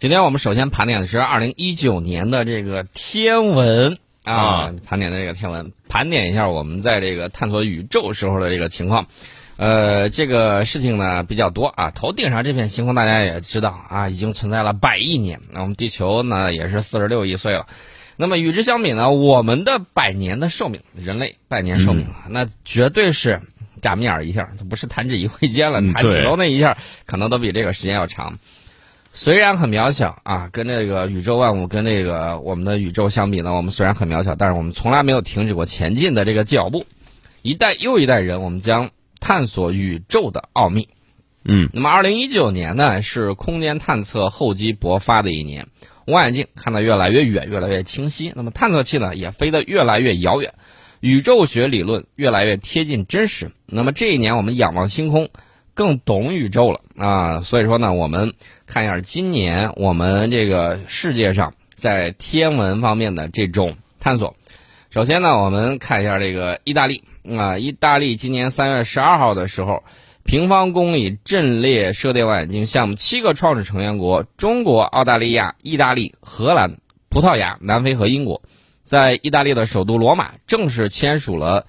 今天我们首先盘点的是二零一九年的这个天文啊，盘点的这个天文，盘点一下我们在这个探索宇宙时候的这个情况。呃，这个事情呢比较多啊。头顶上这片星空大家也知道啊，已经存在了百亿年。那我们地球呢也是四十六亿岁了。那么与之相比呢，我们的百年的寿命，人类百年寿命啊，那绝对是眨眼儿一下，不是弹指一挥间了，弹指头那一下，可能都比这个时间要长。虽然很渺小啊，跟这个宇宙万物，跟这个我们的宇宙相比呢，我们虽然很渺小，但是我们从来没有停止过前进的这个脚步。一代又一代人，我们将探索宇宙的奥秘。嗯，那么二零一九年呢，是空间探测厚积薄发的一年，望远镜看得越来越远，越来越清晰。那么探测器呢，也飞得越来越遥远，宇宙学理论越来越贴近真实。那么这一年，我们仰望星空。更懂宇宙了啊，所以说呢，我们看一下今年我们这个世界上在天文方面的这种探索。首先呢，我们看一下这个意大利啊，意大利今年三月十二号的时候，平方公里阵列射电望远镜项目七个创始成员国——中国、澳大利亚、意大利、荷兰、葡萄牙、南非和英国，在意大利的首都罗马正式签署了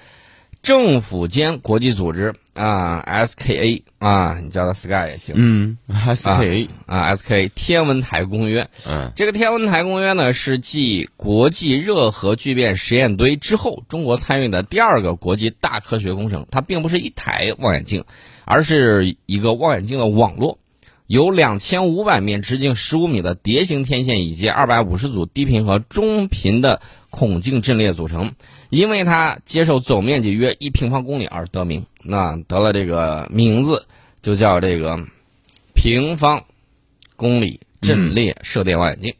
政府间国际组织。啊，SKA 啊，你叫它 Sky 也行。嗯，SKA 啊，SKA 天文台公约。嗯，这个天文台公约呢，是继国际热核聚变实验堆之后，中国参与的第二个国际大科学工程。它并不是一台望远镜，而是一个望远镜的网络，由两千五百面直径十五米的蝶形天线以及二百五十组低频和中频的孔径阵列组成。因为它接受总面积约一平方公里而得名，那得了这个名字就叫这个平方公里阵列射电望远镜。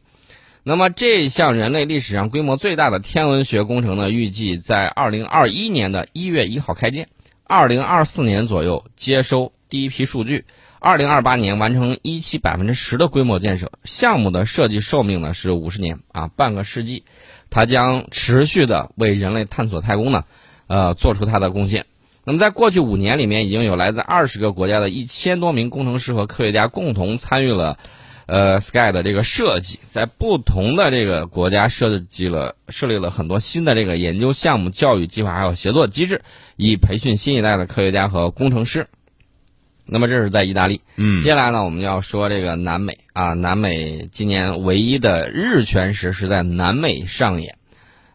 那么这项人类历史上规模最大的天文学工程呢，预计在二零二一年的一月一号开建，二零二四年左右接收第一批数据，二零二八年完成一期百分之十的规模建设。项目的设计寿命呢是五十年啊，半个世纪。它将持续的为人类探索太空呢，呃，做出它的贡献。那么，在过去五年里面，已经有来自二十个国家的一千多名工程师和科学家共同参与了，呃，Sky 的这个设计，在不同的这个国家设计了设立了很多新的这个研究项目、教育计划还有协作机制，以培训新一代的科学家和工程师。那么这是在意大利，嗯，接下来呢，我们要说这个南美啊，南美今年唯一的日全食是在南美上演，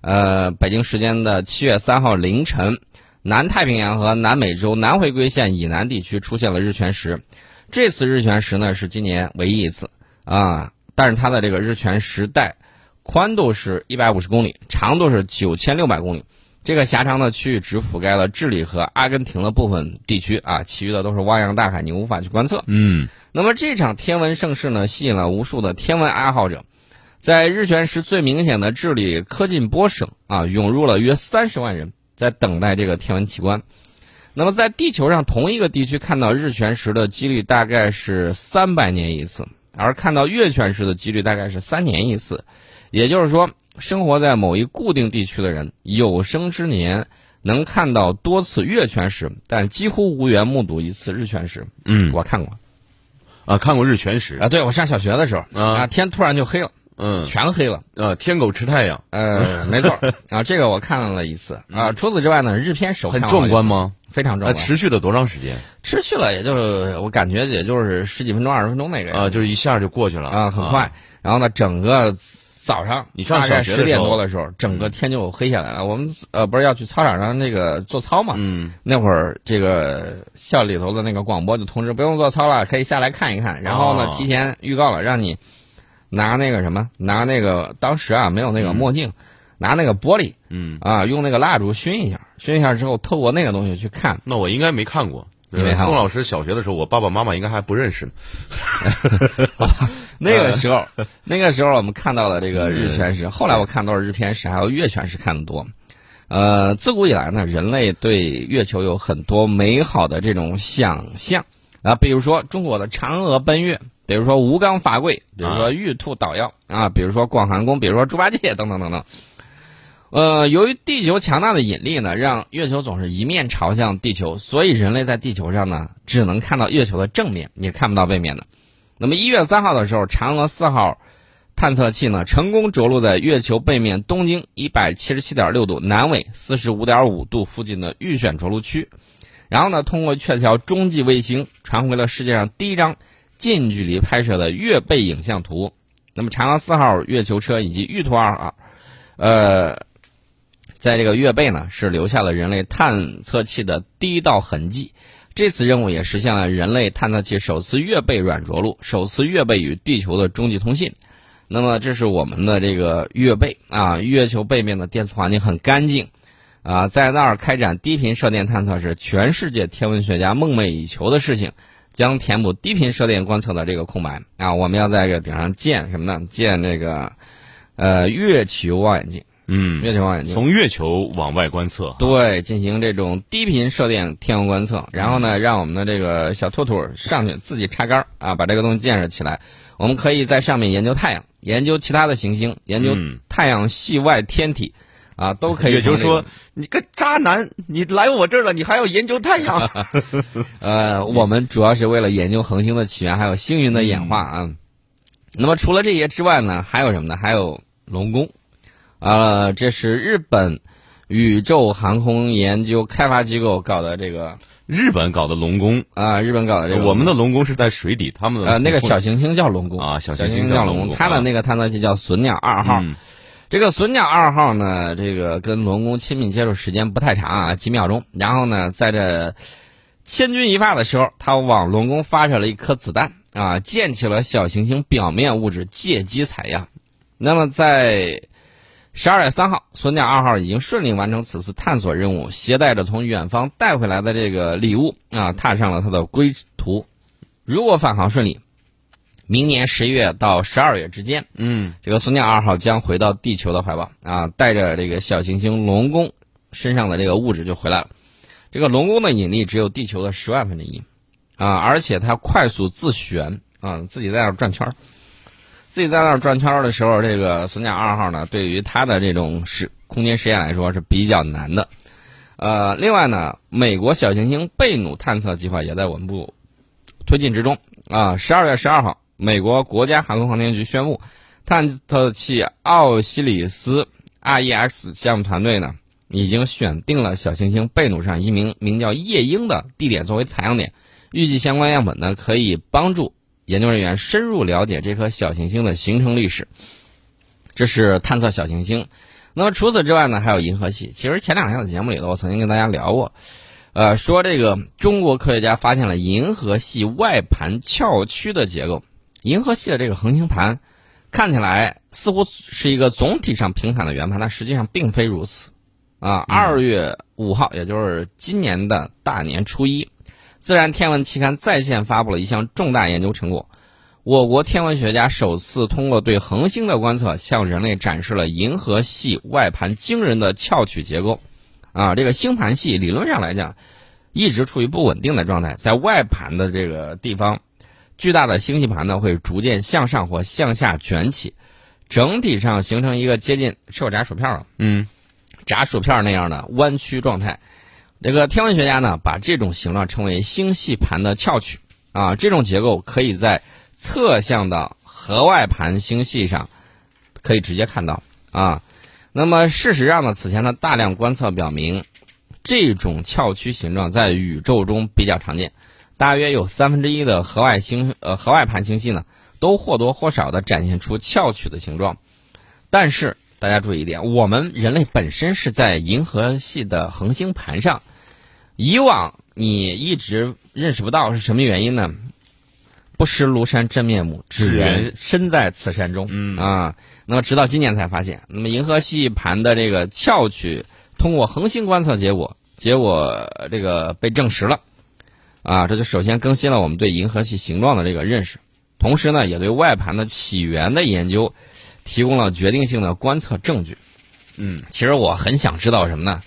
呃，北京时间的七月三号凌晨，南太平洋和南美洲南回归线以南地区出现了日全食，这次日全食呢是今年唯一一次啊，但是它的这个日全食带宽度是一百五十公里，长度是九千六百公里。这个狭长的区域只覆盖了智利和阿根廷的部分地区啊，其余的都是汪洋大海，你无法去观测。嗯，那么这场天文盛世呢，吸引了无数的天文爱好者，在日全食最明显的智利科进波省啊，涌入了约三十万人，在等待这个天文奇观。那么在地球上同一个地区看到日全食的几率大概是三百年一次，而看到月全食的几率大概是三年一次，也就是说。生活在某一固定地区的人，有生之年能看到多次月全食，但几乎无缘目睹一次日全食。嗯，我看过，啊，看过日全食啊。对，我上小学的时候啊，天突然就黑了，嗯，全黑了。呃，天狗吃太阳，呃，没错。啊，这个我看了一次啊。除此之外呢，日偏食很壮观吗？非常壮观。持续了多长时间？持续了，也就是我感觉也就是十几分钟、二十分钟那个啊，就是一下就过去了啊，很快。然后呢，整个。早上，你上大概十点多的时候，整个天就黑下来了。我们呃不是要去操场上那个做操嘛？嗯，那会儿这个校里头的那个广播就通知不用做操了，可以下来看一看。然后呢，提前预告了，让你拿那个什么，拿那个当时啊没有那个墨镜，拿那个玻璃，嗯啊用那个蜡烛熏一下，熏一下之后透过那个东西去看。那我应该没看过，因为宋老师小学的时候，我爸爸妈妈应该还不认识呢。那个时候，那个时候我们看到了这个日全食。后来我看到了日偏食，还有月全食看的多。呃，自古以来呢，人类对月球有很多美好的这种想象啊，比如说中国的嫦娥奔月，比如说吴刚伐桂，比如说玉兔捣药啊，比如说广寒宫，比如说猪八戒等等等等。呃，由于地球强大的引力呢，让月球总是一面朝向地球，所以人类在地球上呢，只能看到月球的正面，你看不到背面的。那么一月三号的时候，嫦娥四号探测器呢成功着陆在月球背面东经一百七十七点六度、南纬四十五点五度附近的预选着陆区，然后呢，通过鹊桥中继卫星传回了世界上第一张近距离拍摄的月背影像图。那么嫦娥四号月球车以及玉兔二号，呃，在这个月背呢是留下了人类探测器的第一道痕迹。这次任务也实现了人类探测器首次月背软着陆，首次月背与地球的中继通信。那么这是我们的这个月背啊，月球背面的电磁环境很干净啊，在那儿开展低频射电探测是全世界天文学家梦寐以求的事情。将填补低频射电观测的这个空白啊！我们要在这个顶上建什么呢？建这个，呃，月球望远镜。嗯，月球望远镜从月球往外观测，对，进行这种低频射电天文观测。然后呢，让我们的这个小兔兔上去自己插杆啊，把这个东西建设起来。我们可以在上面研究太阳，研究其他的行星，研究太阳系外天体。啊，都可以。也就是说，你个渣男，你来我这儿了，你还要研究太阳？呃，我们主要是为了研究恒星的起源，还有星云的演化啊。那么除了这些之外呢，还有什么呢？还有龙宫，啊，这是日本宇宙航空研究开发机构搞的这个。日本搞的龙宫啊，日本搞的这个。我们的龙宫是在水底，他们的呃那个小行星叫龙宫啊，小行星叫龙宫，它的那个探测器叫隼鸟二号。这个隼鸟二号呢，这个跟龙宫亲密接触时间不太长啊，几秒钟。然后呢，在这千钧一发的时候，它往龙宫发射了一颗子弹啊，溅起了小行星表面物质，借机采样。那么在十二月三号，隼鸟二号已经顺利完成此次探索任务，携带着从远方带回来的这个礼物啊，踏上了它的归途。如果返航顺利。明年十一月到十二月之间，嗯，这个隼鸟二号将回到地球的怀抱啊，带着这个小行星龙宫身上的这个物质就回来了。这个龙宫的引力只有地球的十万分之一啊，而且它快速自旋啊，自己在那儿转圈儿。自己在那儿转圈儿的时候，这个隼鸟二号呢，对于它的这种实空间实验来说是比较难的。呃，另外呢，美国小行星贝努探测计划也在稳步推进之中啊。十二月十二号。美国国家航空航天局宣布，探测器奥西里斯 REX 项目团队呢，已经选定了小行星贝努上一名名叫夜莺的地点作为采样点，预计相关样本呢可以帮助研究人员深入了解这颗小行星的形成历史。这是探测小行星。那么除此之外呢，还有银河系。其实前两天的节目里头，我曾经跟大家聊过。呃，说这个中国科学家发现了银河系外盘翘曲的结构。银河系的这个恒星盘，看起来似乎是一个总体上平坦的圆盘，但实际上并非如此。啊，二月五号，也就是今年的大年初一，《自然天文》期刊在线发布了一项重大研究成果。我国天文学家首次通过对恒星的观测，向人类展示了银河系外盘惊人的翘曲结构。啊，这个星盘系理论上来讲，一直处于不稳定的状态，在外盘的这个地方。巨大的星系盘呢，会逐渐向上或向下卷起，整体上形成一个接近吃我炸薯片了，嗯，炸薯片那样的弯曲状态。这个天文学家呢，把这种形状称为星系盘的翘曲啊。这种结构可以在侧向的核外盘星系上可以直接看到啊。那么事实上呢，此前的大量观测表明，这种翘曲形状在宇宙中比较常见。大约有三分之一的核外星呃核外盘星系呢，都或多或少的展现出翘曲的形状。但是大家注意一点，我们人类本身是在银河系的恒星盘上，以往你一直认识不到是什么原因呢？不识庐山真面目，只缘身在此山中。嗯啊，那么直到今年才发现，那么银河系盘的这个翘曲，通过恒星观测结果，结果这个被证实了。啊，这就首先更新了我们对银河系形状的这个认识，同时呢，也对外盘的起源的研究提供了决定性的观测证据。嗯，其实我很想知道什么呢？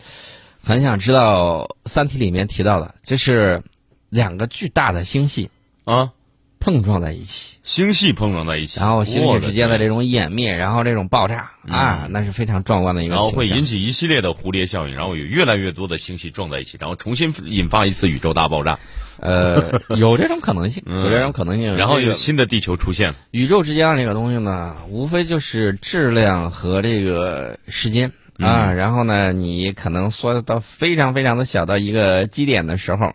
很想知道《三体》里面提到的，就是两个巨大的星系啊，碰撞在一起，星系碰撞在一起，然后星系之间的这种湮灭，然后这种爆炸啊，那是非常壮观的一个然后会引起一系列的蝴蝶效应，然后有越来越多的星系撞在一起，然后重新引发一次宇宙大爆炸，呃，有这种可能性，嗯有这种可能性。然后有新的地球出现。宇宙之间的这个东西呢，无非就是质量和这个时间嗯啊。然后呢，你可能缩到非常非常的小到一个基点的时候，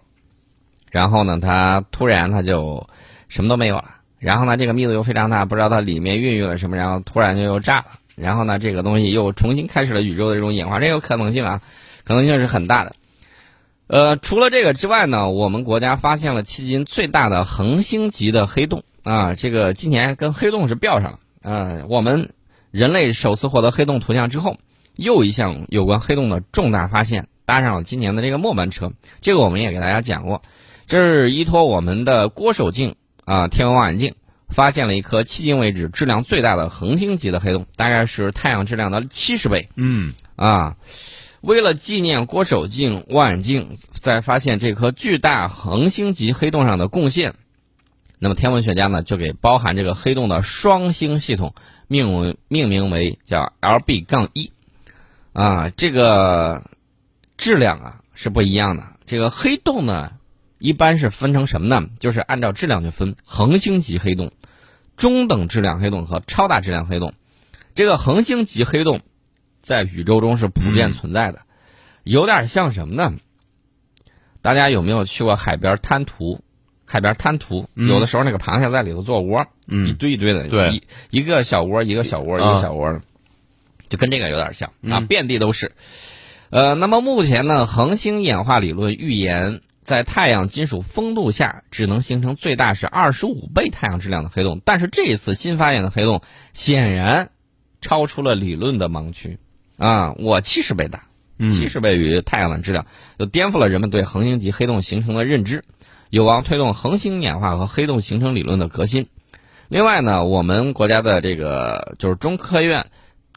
然后呢，它突然它就什么都没有了。然后呢，这个密度又非常大，不知道它里面孕育了什么，然后突然就又炸了。然后呢，这个东西又重新开始了宇宙的这种演化，这个可能性啊，可能性是很大的。呃，除了这个之外呢，我们国家发现了迄今最大的恒星级的黑洞啊，这个今年跟黑洞是标上了啊。我们人类首次获得黑洞图像之后，又一项有关黑洞的重大发现搭上了今年的这个末班车。这个我们也给大家讲过，这是依托我们的郭守敬啊天文望远镜发现了一颗迄今为止质量最大的恒星级的黑洞，大概是太阳质量的七十倍。嗯啊，为了纪念郭守敬望远镜在发现这颗巨大恒星级黑洞上的贡献，那么天文学家呢就给包含这个黑洞的双星系统命为命名为叫 LB 杠一，啊，这个质量啊是不一样的。这个黑洞呢，一般是分成什么呢？就是按照质量去分，恒星级黑洞、中等质量黑洞和超大质量黑洞。这个恒星级黑洞在宇宙中是普遍存在的，有点像什么呢？大家有没有去过海边滩涂？海边滩涂，有的时候那个螃蟹在里头做窝，一嗯堆一堆的，对一一个小窝，一个小窝，一啊个小窝的，就跟这个有点像啊，嗯遍地都是。呃，那么目前呢，恒星演化理论预言，在太阳金属风度下，只能形成最大是二十五倍太阳质量的黑洞。但是这一次新发现的黑洞，显然超出了理论的盲区啊！我七十倍大，七嗯十倍于太阳的质量，就颠覆了人们对恒星级黑洞形成的认知，有望推动恒星演化和黑洞形成理论的革新。另外呢，我们国家的这个就是中科院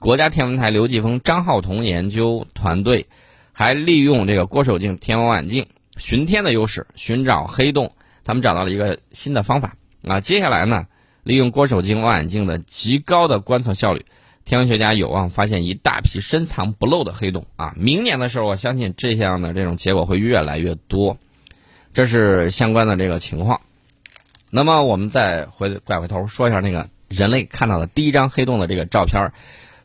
国家天文台刘继峰、张浩同研究团队，还利用这个郭守敬天文望远镜巡天的优势，寻找黑洞。他们找到了一个新的方法啊！接下来呢，利用郭守敬望远镜的极高的观测效率，天文学家有望发现一大批深藏不露的黑洞啊！明年的时候，我相信这样的这种结果会越来越多。这是相关的这个情况。那么我们再回拐回头说一下那个人类看到的第一张黑洞的这个照片儿，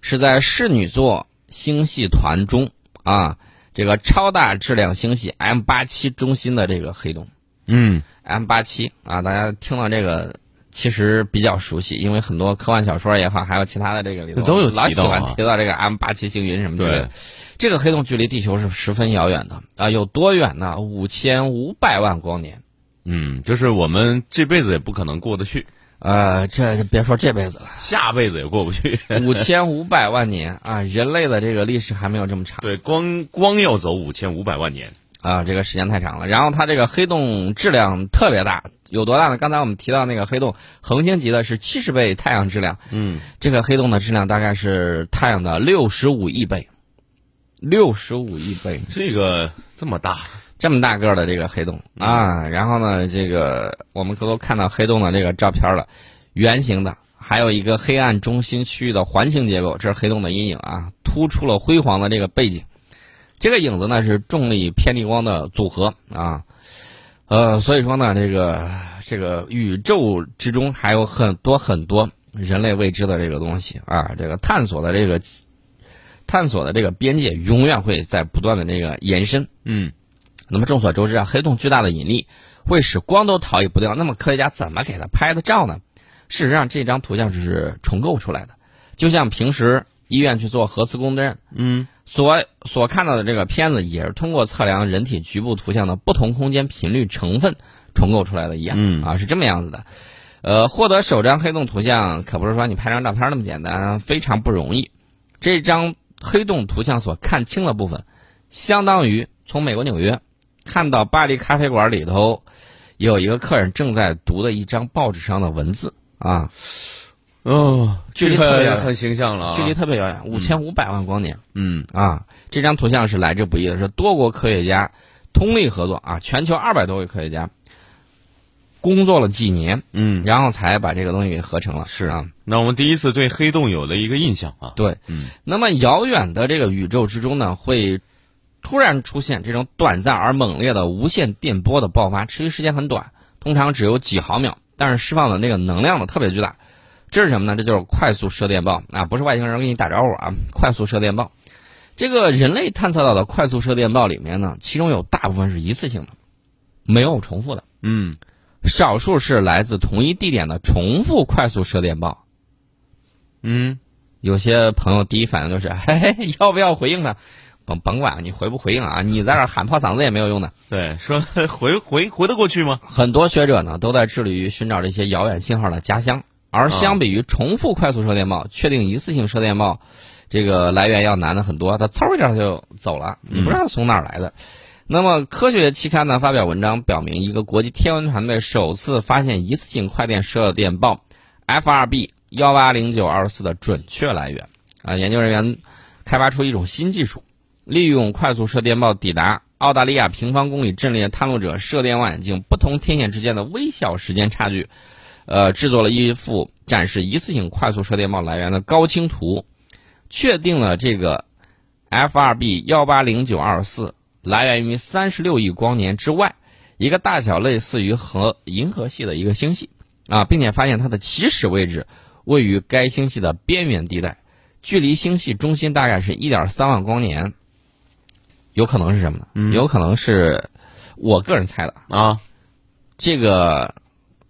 是在室女座星系团中啊，这个超大质量星系 M 八七中心的这个黑洞嗯 M 八七啊，大家听到这个其实比较熟悉，因为很多科幻小说也好，还有其他的这个里头都有啊老喜欢提到这个 M 八七星云什么之类的。这个黑洞距离地球是十分遥远的啊，有多远呢？五千五百万光年。嗯，就是我们这辈子也不可能过得去，呃，这别说这辈子了，下辈子也过不去。五千五百万年啊，人类的这个历史还没有这么长对，光光要走五千五百万年。啊，这个时间太长了。然后它这个黑洞质量特别大，有多大呢？刚才我们提到那个黑洞，恒星级的是七十倍太阳质量，嗯，这个黑洞的质量大概是太阳的六十五亿倍，六十五亿倍，这个这么大，这么大个儿的这个黑洞啊。然后呢，这个我们都看到黑洞的这个照片了，圆形的，还有一个黑暗中心区域的环形结构，这是黑洞的阴影啊，突出了辉煌的这个背景。这个影子呢是重力偏离光的组合啊，呃，所以说呢，这个这个宇宙之中还有很多很多人类未知的这个东西啊，这个探索的这个探索的这个边界永远会在不断的这个延伸。嗯那么众所周知啊，黑洞巨大的引力会使光都逃逸不掉。那么科学家怎么给它拍的照呢？事实上，这张图像是重构出来的，就像平时医院去做核磁共振，嗯所所看到的这个片子，也是通过测量人体局部图像的不同空间频率成分重构出来的一样。嗯啊，是这么样子的。呃，获得首张黑洞图像可不是说你拍张照片那么简单，非常不容易。这张黑洞图像所看清的部分，相当于从美国纽约看到巴黎咖啡馆里头有一个客人正在读的一张报纸上的文字啊，哦，距离这个特别远很形象了啊，距离特别遥远，五千五百万光年。嗯。啊，这张图像是来之不易的，是多国科学家通力合作啊，全球二百多位科学家工作了几年，嗯，然后才把这个东西给合成了。是啊，那我们第一次对黑洞有了一个印象啊。对，嗯。那么遥远的这个宇宙之中呢，会突然出现这种短暂而猛烈的无线电波的爆发，持续时间很短，通常只有几毫秒，但是释放的那个能量呢特别巨大。这是什么呢？这就是快速射电暴啊，不是外星人给你打招呼啊，快速射电暴。这个人类探测到的快速射电暴里面呢，其中有大部分是一次性的，没有重复的，嗯，少数是来自同一地点的重复快速射电暴。嗯，有些朋友第一反应就是，嘿嘿，要不要回应呢？甭甭管你回不回应啊，你在这儿喊破嗓子也没有用的。对，说 回回回得过去吗？很多学者呢都在致力于寻找这些遥远信号的家乡，而相比于重复快速射电报，确定一次性射电报这个来源要难的很多。它嗖一下就走了，你不知道它从哪儿来的。那么科学期刊呢发表文章表明，一个国际天文团队首次发现一次性快电射电报 FRB 幺八零九二四的准确来源。啊，研究人员开发出一种新技术，利用快速射电暴抵达澳大利亚平方公里阵列探路者射电望远镜不同天线之间的微小时间差距，呃，制作了一幅展示一次性快速射电暴来源的高清图，确定了这个 FRB 幺八零九二四来源于三十六亿光年之外一个大小类似于和银河系的一个星系啊，并且发现它的起始位置位于该星系的边缘地带。距离星系中心大概是一点三万光年，有可能是什么呢？有可能是我个人猜的，啊。这个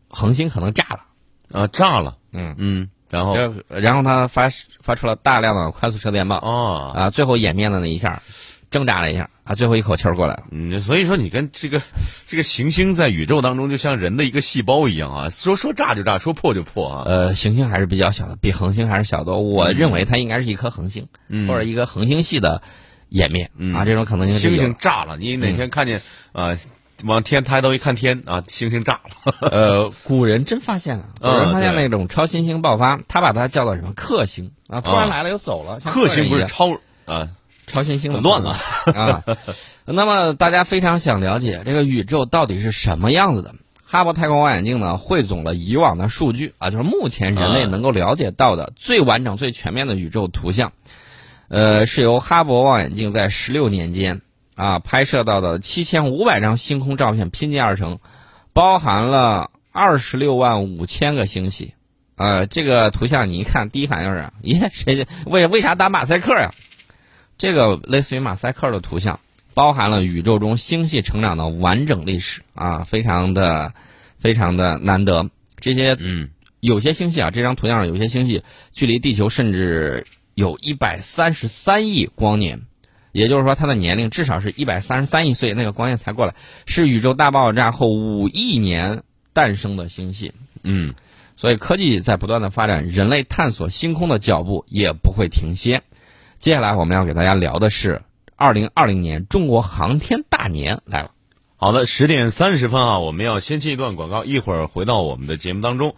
恒星可能炸了，啊，炸了，嗯。嗯，然后？然后它发发出了大量的快速射电暴哦，啊，最后演变的那一下，挣扎了一下啊，最后一口气儿过来了。嗯，所以说你跟这个这个行星在宇宙当中就像人的一个细胞一样啊，说说炸就炸，说破就破啊。呃，行星还是比较小的，比恒星还是小多。我认为它应该是一颗恒星，嗯。或者一个恒星系的演变、啊，这种可能性星星炸了，你哪天看见啊、往天抬头一看天啊，星星炸了。呃，古人真发现了，古嗯人发现那种超新星爆发，他把它叫做什么克星啊，突然啊来了又走了，像克星不是超啊，超新星的乱了啊。那么大家非常想了解这个宇宙到底是什么样子的？哈勃太空望远镜呢，汇总了以往的数据啊，就是目前人类啊能够了解到的最完整、最全面的宇宙图像。呃，是由哈勃望远镜在十六年间啊拍摄到的七千五百张星空照片拼接而成，包含了二十六万五千个星系。呃，这个图像你一看，第一反应是，咦，谁为为啥打马赛克呀？这个类似于马赛克的图像，包含了宇宙中星系成长的完整历史啊，非常的非常的难得。这些嗯有些星系啊，这张图像上有些星系距离地球甚至有一百三十三亿光年，也就是说它的年龄至少是一百三十三亿岁，那个光年才过来，是宇宙大爆炸后五亿年诞生的星系。嗯，所以科技在不断的发展，人类探索星空的脚步也不会停歇。接下来我们要给大家聊的是二零二零年中国航天大年来了。好的，十点三十分啊，我们要先进一段广告，一会儿回到我们的节目当中。